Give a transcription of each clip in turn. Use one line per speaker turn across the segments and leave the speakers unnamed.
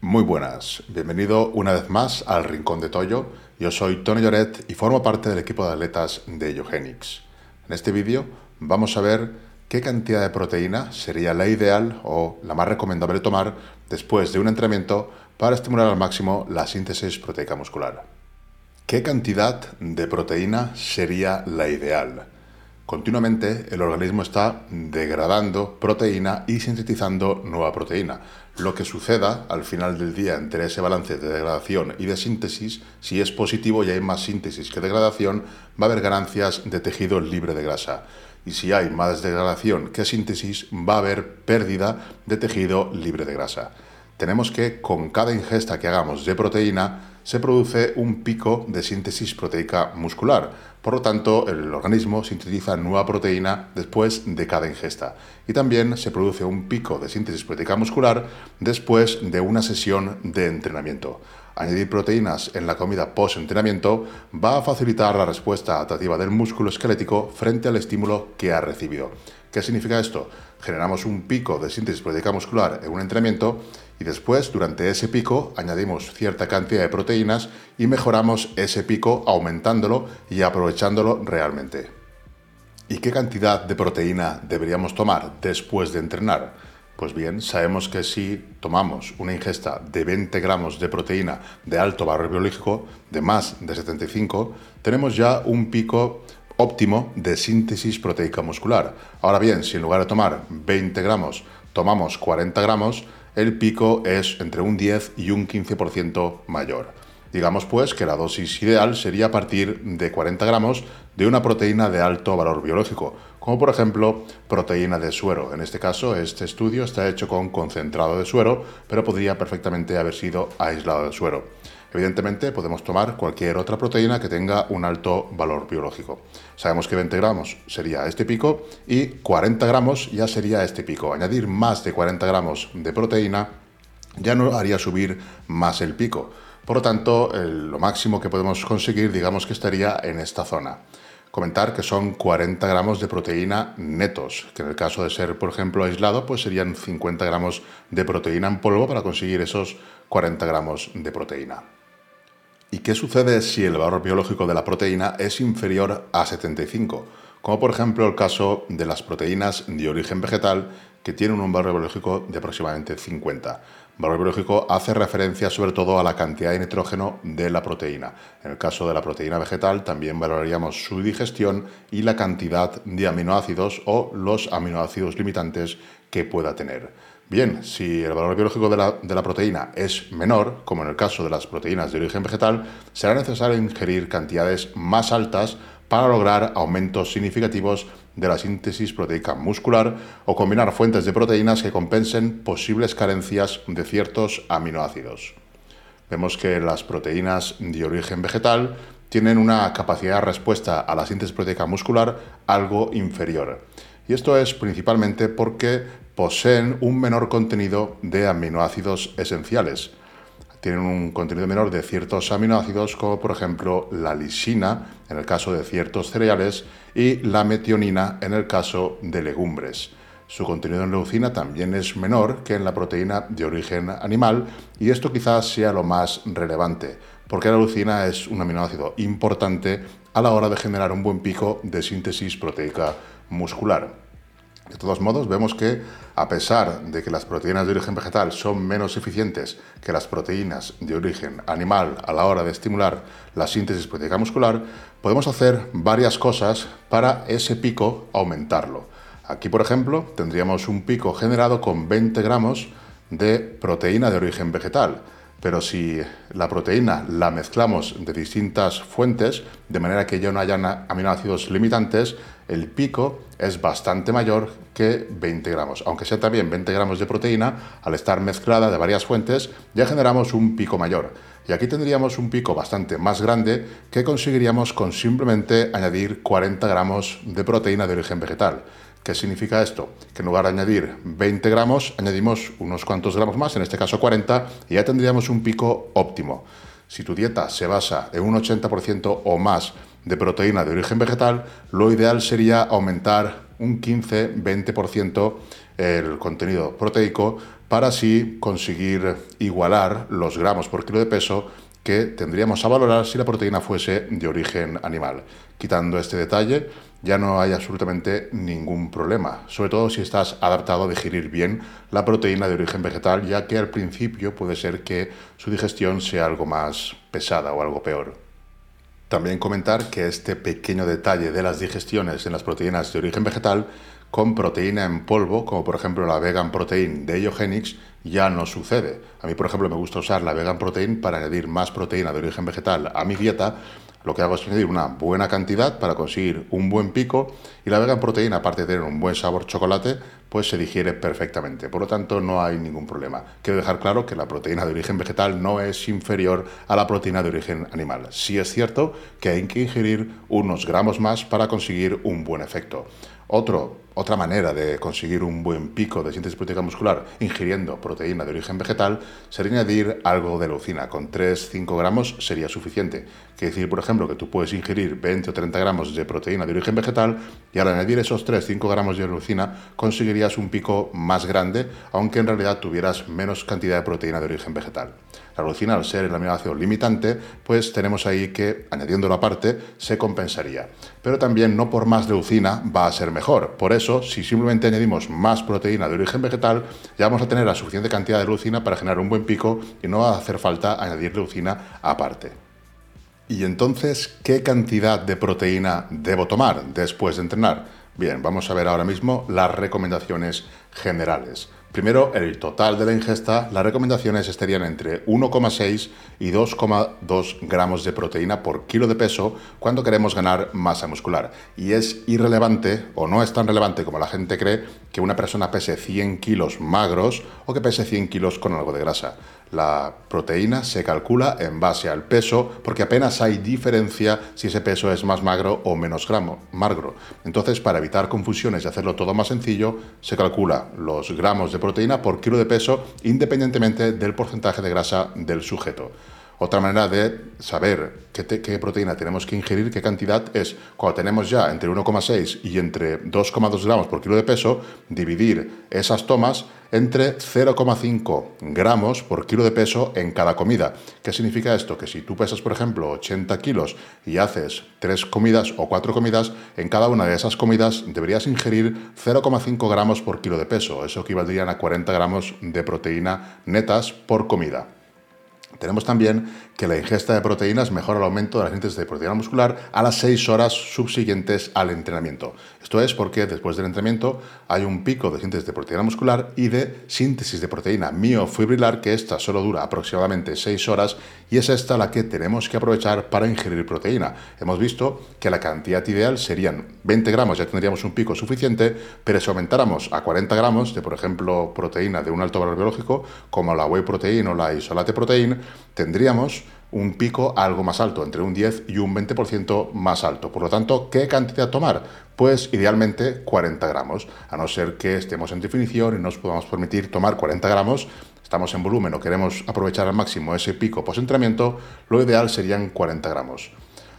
Muy buenas, bienvenido una vez más al Rincón de Toyo. Yo soy Tony Lloret y formo parte del equipo de atletas de Eugenics. En este vídeo vamos a ver qué cantidad de proteína sería la ideal o la más recomendable tomar después de un entrenamiento para estimular al máximo la síntesis proteica muscular. ¿Qué cantidad de proteína sería la ideal? Continuamente el organismo está degradando proteína y sintetizando nueva proteína. Lo que suceda al final del día entre ese balance de degradación y de síntesis, si es positivo y hay más síntesis que degradación, va a haber ganancias de tejido libre de grasa. Y si hay más degradación que síntesis, va a haber pérdida de tejido libre de grasa. Tenemos que con cada ingesta que hagamos de proteína, se produce un pico de síntesis proteica muscular. Por lo tanto, el organismo sintetiza nueva proteína después de cada ingesta. Y también se produce un pico de síntesis proteica muscular después de una sesión de entrenamiento. Añadir proteínas en la comida post-entrenamiento va a facilitar la respuesta adaptativa del músculo esquelético frente al estímulo que ha recibido. ¿Qué significa esto? Generamos un pico de síntesis proteica muscular en un entrenamiento y después, durante ese pico, añadimos cierta cantidad de proteínas y mejoramos ese pico aumentándolo y aprovechándolo realmente. ¿Y qué cantidad de proteína deberíamos tomar después de entrenar? Pues bien, sabemos que si tomamos una ingesta de 20 gramos de proteína de alto valor biológico, de más de 75, tenemos ya un pico óptimo de síntesis proteica muscular. Ahora bien, si en lugar de tomar 20 gramos tomamos 40 gramos, el pico es entre un 10 y un 15% mayor. Digamos pues que la dosis ideal sería partir de 40 gramos de una proteína de alto valor biológico, como por ejemplo proteína de suero. En este caso, este estudio está hecho con concentrado de suero, pero podría perfectamente haber sido aislado de suero. Evidentemente podemos tomar cualquier otra proteína que tenga un alto valor biológico. Sabemos que 20 gramos sería este pico y 40 gramos ya sería este pico. Añadir más de 40 gramos de proteína ya no haría subir más el pico. Por lo tanto, lo máximo que podemos conseguir, digamos que estaría en esta zona. Comentar que son 40 gramos de proteína netos, que en el caso de ser, por ejemplo, aislado, pues serían 50 gramos de proteína en polvo para conseguir esos 40 gramos de proteína. ¿Y qué sucede si el valor biológico de la proteína es inferior a 75? Como por ejemplo el caso de las proteínas de origen vegetal que tienen un valor biológico de aproximadamente 50. Valor biológico hace referencia sobre todo a la cantidad de nitrógeno de la proteína. En el caso de la proteína vegetal también valoraríamos su digestión y la cantidad de aminoácidos o los aminoácidos limitantes que pueda tener. Bien, si el valor biológico de la, proteína es menor, como en el caso de las proteínas de origen vegetal, será necesario ingerir cantidades más altas para lograr aumentos significativos de la síntesis proteica muscular o combinar fuentes de proteínas que compensen posibles carencias de ciertos aminoácidos. Vemos que las proteínas de origen vegetal tienen una capacidad de respuesta a la síntesis proteica muscular algo inferior. Y esto es principalmente porque poseen un menor contenido de aminoácidos esenciales. Tienen un contenido menor de ciertos aminoácidos como por ejemplo la lisina en el caso de ciertos cereales y la metionina en el caso de legumbres. Su contenido en leucina también es menor que en la proteína de origen animal y esto quizás sea lo más relevante, porque la leucina es un aminoácido importante a la hora de generar un buen pico de síntesis proteica muscular. De todos modos, vemos que a pesar de que las proteínas de origen vegetal son menos eficientes que las proteínas de origen animal a la hora de estimular la síntesis proteica muscular, podemos hacer varias cosas para ese pico aumentarlo. Aquí, por ejemplo, tendríamos un pico generado con 20 gramos de proteína de origen vegetal. Pero si la proteína la mezclamos de distintas fuentes, de manera que ya no hayan aminoácidos limitantes, el pico es bastante mayor que 20 gramos. Aunque sea también 20 gramos de proteína, al estar mezclada de varias fuentes, ya generamos un pico mayor. Y aquí tendríamos un pico bastante más grande que conseguiríamos con simplemente añadir 40 gramos de proteína de origen vegetal. ¿Qué significa esto? Que en lugar de añadir 20 gramos, añadimos unos cuantos gramos más, en este caso 40, y ya tendríamos un pico óptimo. Si tu dieta se basa en un 80% o más de proteína de origen vegetal, lo ideal sería aumentar un 15-20% el contenido proteico para así conseguir igualar los gramos por kilo de peso que tendríamos a valorar si la proteína fuese de origen animal. Quitando este detalle, ya no hay absolutamente ningún problema, sobre todo si estás adaptado a digerir bien la proteína de origen vegetal, ya que al principio puede ser que su digestión sea algo más pesada o algo peor. También comentar que este pequeño detalle de las digestiones en las proteínas de origen vegetal con proteína en polvo, como por ejemplo la vegan protein de Iogenix, ya no sucede. A mí, por ejemplo, me gusta usar la vegan protein para añadir más proteína de origen vegetal a mi dieta. Lo que hago es añadir una buena cantidad para conseguir un buen pico y la vegan protein, aparte de tener un buen sabor chocolate, pues se digiere perfectamente. Por lo tanto, no hay ningún problema. Quiero dejar claro que la proteína de origen vegetal no es inferior a la proteína de origen animal. Sí es cierto que hay que ingerir unos gramos más para conseguir un buen efecto. Otro, otra manera de conseguir un buen pico de síntesis proteica muscular ingiriendo proteína de origen vegetal sería añadir algo de leucina. Con 3-5 gramos sería suficiente. Quiere decir, por ejemplo, que tú puedes ingerir 20 o 30 gramos de proteína de origen vegetal y al añadir esos 3-5 gramos de leucina conseguirías un pico más grande, aunque en realidad tuvieras menos cantidad de proteína de origen vegetal. La leucina, al ser el aminoácido limitante, pues tenemos ahí que, añadiéndolo aparte, se compensaría. Pero también no por más leucina va a ser mejor. Por eso, si simplemente añadimos más proteína de origen vegetal, ya vamos a tener la suficiente cantidad de leucina para generar un buen pico y no va a hacer falta añadir leucina aparte. ¿Y entonces qué cantidad de proteína debo tomar después de entrenar? Bien, vamos a ver ahora mismo las recomendaciones generales. Primero, el total de la ingesta, las recomendaciones estarían entre 1,6 y 2,2 gramos de proteína por kilo de peso cuando queremos ganar masa muscular. Y es irrelevante, o no es tan relevante como la gente cree, que una persona pese 100 kilos magros o que pese 100 kilos con algo de grasa. La proteína se calcula en base al peso porque apenas hay diferencia si ese peso es más magro o menos gramo, magro. Entonces, para evitar confusiones y hacerlo todo más sencillo, se calcula los gramos de proteína por kilo de peso independientemente del porcentaje de grasa del sujeto. Otra manera de saber qué, proteína tenemos que ingerir, qué cantidad, es cuando tenemos ya entre 1,6 y entre 2,2 gramos por kilo de peso, dividir esas tomas entre 0,5 gramos por kilo de peso en cada comida. ¿Qué significa esto? Que si tú pesas, por ejemplo, 80 kilos y haces 3 comidas o 4 comidas, en cada una de esas comidas deberías ingerir 0,5 gramos por kilo de peso. Eso equivaldría a 40 gramos de proteína netas por comida. Tenemos también que la ingesta de proteínas mejora el aumento de la síntesis de proteína muscular a las 6 horas subsiguientes al entrenamiento. Esto es porque después del entrenamiento hay un pico de síntesis de proteína muscular y de síntesis de proteína miofibrilar que esta solo dura aproximadamente 6 horas y es esta la que tenemos que aprovechar para ingerir proteína. Hemos visto que la cantidad ideal serían 20 gramos, ya tendríamos un pico suficiente, pero si aumentáramos a 40 gramos de, por ejemplo, proteína de un alto valor biológico, como la whey protein o la isolate protein, tendríamos un pico algo más alto, entre un 10 y un 20% más alto. Por lo tanto, ¿qué cantidad tomar? Pues idealmente 40 gramos, a no ser que estemos en definición y nos podamos permitir tomar 40 gramos, estamos en volumen o queremos aprovechar al máximo ese pico post-entrenamiento, lo ideal serían 40 gramos.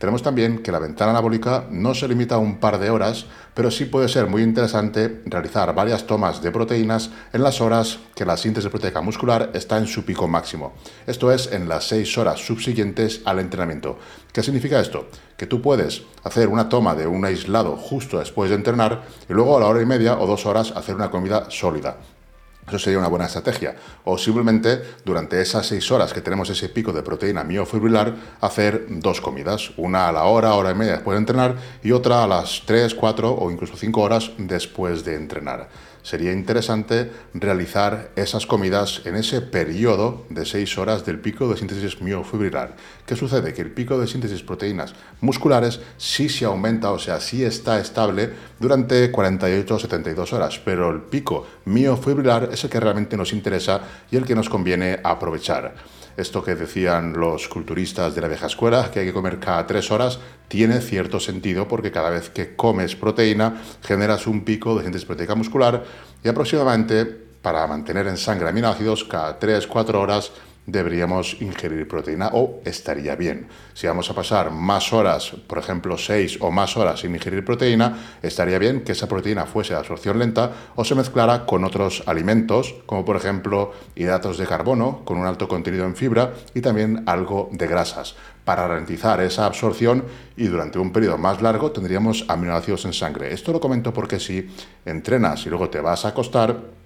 Tenemos también que la ventana anabólica no se limita a un par de horas, pero sí puede ser muy interesante realizar varias tomas de proteínas en las horas que la síntesis proteica muscular está en su pico máximo. Esto es en las 6 horas subsiguientes al entrenamiento. ¿Qué significa esto? Que tú puedes hacer una toma de un aislado justo después de entrenar y luego a la hora y media o dos horas hacer una comida sólida. Eso sería una buena estrategia. O simplemente durante esas seis horas que tenemos ese pico de proteína miofibrilar, hacer dos comidas. Una a la hora, hora y media después de entrenar y otra a las tres, cuatro o incluso cinco horas después de entrenar sería interesante realizar esas comidas en ese periodo de 6 horas del pico de síntesis miofibrilar. ¿Qué sucede? Que el pico de síntesis proteínas musculares sí se aumenta, o sea, sí está estable durante 48 o 72 horas, pero el pico miofibrilar es el que realmente nos interesa y el que nos conviene aprovechar. Esto que decían los culturistas de la vieja escuela, que hay que comer cada tres horas, tiene cierto sentido porque cada vez que comes proteína generas un pico de síntesis proteica muscular y aproximadamente para mantener en sangre aminoácidos cada 3-4 horas deberíamos ingerir proteína o estaría bien. Si vamos a pasar más horas, por ejemplo 6 o más horas sin ingerir proteína, estaría bien que esa proteína fuese de absorción lenta o se mezclara con otros alimentos, como por ejemplo hidratos de carbono con un alto contenido en fibra y también algo de grasas para ralentizar esa absorción y durante un periodo más largo tendríamos aminoácidos en sangre. Esto lo comento porque si entrenas y luego te vas a acostar,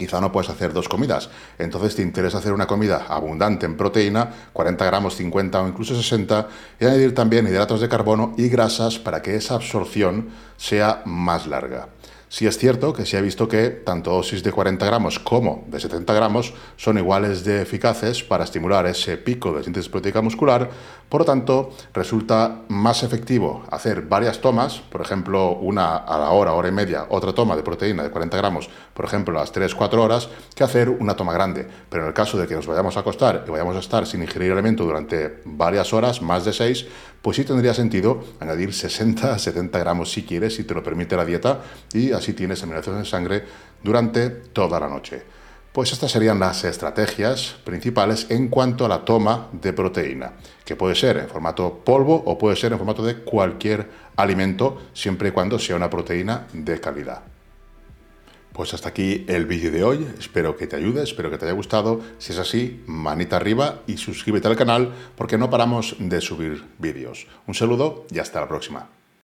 quizá no puedes hacer dos comidas. Entonces te interesa hacer una comida abundante en proteína, 40 gramos, 50 o incluso 60, y añadir también hidratos de carbono y grasas para que esa absorción sea más larga. Sí es cierto que se ha visto que tanto dosis de 40 gramos como de 70 gramos son iguales de eficaces para estimular ese pico de síntesis proteica muscular, por lo tanto resulta más efectivo hacer varias tomas, por ejemplo una a la hora, hora y media, otra toma de proteína de 40 gramos, por ejemplo a las 3-4 horas, que hacer una toma grande. Pero en el caso de que nos vayamos a acostar y vayamos a estar sin ingerir alimento durante varias horas, más de 6, pues sí tendría sentido añadir 60-70 gramos si quieres, si te lo permite la dieta, y así tienes aminoácidos en sangre durante toda la noche. Pues estas serían las estrategias principales en cuanto a la toma de proteína, que puede ser en formato polvo o puede ser en formato de cualquier alimento, siempre y cuando sea una proteína de calidad. Pues hasta aquí el vídeo de hoy, espero que te ayude, espero que te haya gustado, si es así, manita arriba y suscríbete al canal porque no paramos de subir vídeos. Un saludo y hasta la próxima.